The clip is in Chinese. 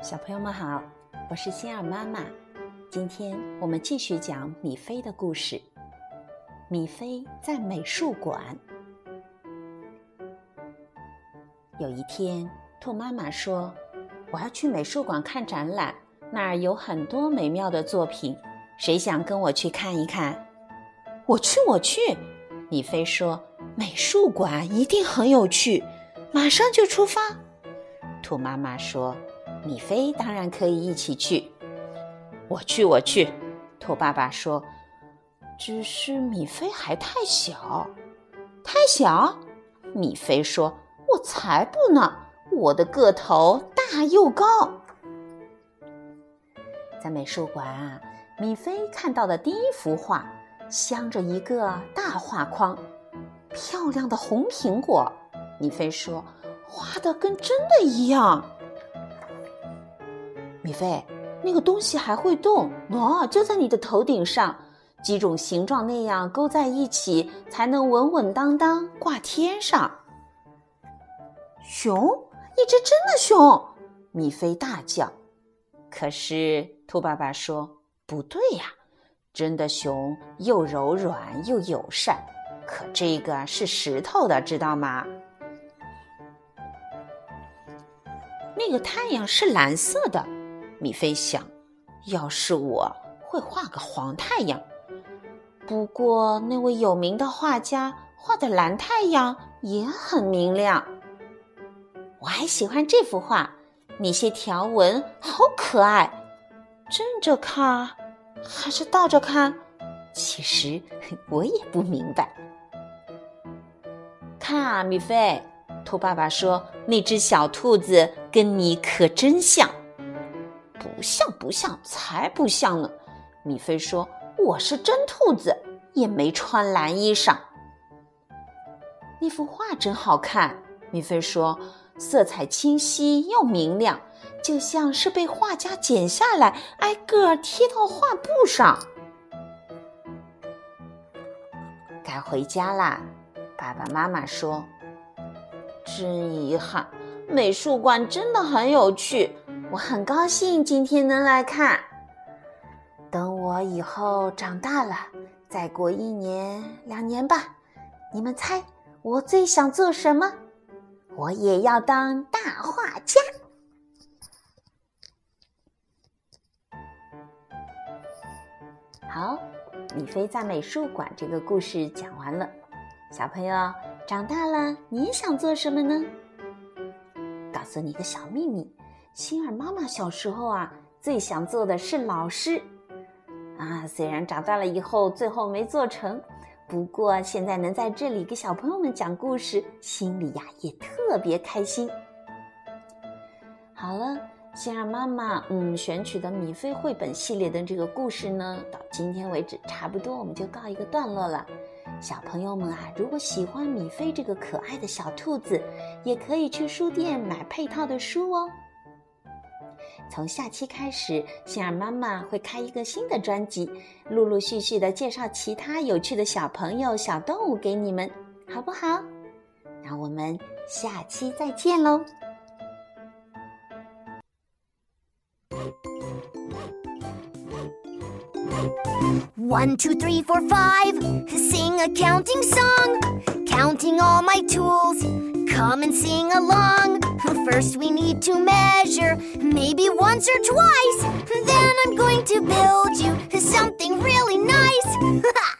小朋友们好，我是心儿妈妈。今天我们继续讲米菲的故事。米菲在美术馆。有一天，兔妈妈说：“我要去美术馆看展览，那儿有很多美妙的作品，谁想跟我去看一看？”“我去，我去！”米菲说，“美术馆一定很有趣，马上就出发。”兔妈妈说。米菲当然可以一起去，我去，我去。兔爸爸说：“只是米菲还太小，太小。”米菲说：“我才不呢，我的个头大又高。”在美术馆啊，米菲看到的第一幅画，镶着一个大画框，漂亮的红苹果。米菲说：“画的跟真的一样。”米菲，那个东西还会动喏，就在你的头顶上，几种形状那样勾在一起，才能稳稳当当挂天上。熊，一只真的熊！米菲大叫。可是兔爸爸说：“不对呀，真的熊又柔软又友善，可这个是石头的，知道吗？”那个太阳是蓝色的。米菲想，要是我会画个黄太阳，不过那位有名的画家画的蓝太阳也很明亮。我还喜欢这幅画，那些条纹好可爱。正着看还是倒着看？其实 我也不明白。看啊，米菲，兔爸爸说，那只小兔子跟你可真像。不像不像，才不像呢！米菲说：“我是真兔子，也没穿蓝衣裳。”那幅画真好看，米菲说：“色彩清晰又明亮，就像是被画家剪下来，挨个贴到画布上。”该回家啦，爸爸妈妈说：“真遗憾，美术馆真的很有趣。”我很高兴今天能来看。等我以后长大了，再过一年两年吧，你们猜我最想做什么？我也要当大画家。好，米菲在美术馆这个故事讲完了。小朋友长大了，你想做什么呢？告诉你个小秘密。星儿妈妈小时候啊，最想做的是老师，啊，虽然长大了以后最后没做成，不过现在能在这里给小朋友们讲故事，心里呀也特别开心。好了，星儿妈妈嗯选取的米菲绘本系列的这个故事呢，到今天为止差不多我们就告一个段落了。小朋友们啊，如果喜欢米菲这个可爱的小兔子，也可以去书店买配套的书哦。从下期开始，星儿妈妈会开一个新的专辑，陆陆续续的介绍其他有趣的小朋友、小动物给你们，好不好？那我们下期再见喽！One, two, three, four, five. Sing a counting song. Counting all my tools. Come and sing along. First, we need to measure, maybe once or twice. Then I'm going to build you something really nice.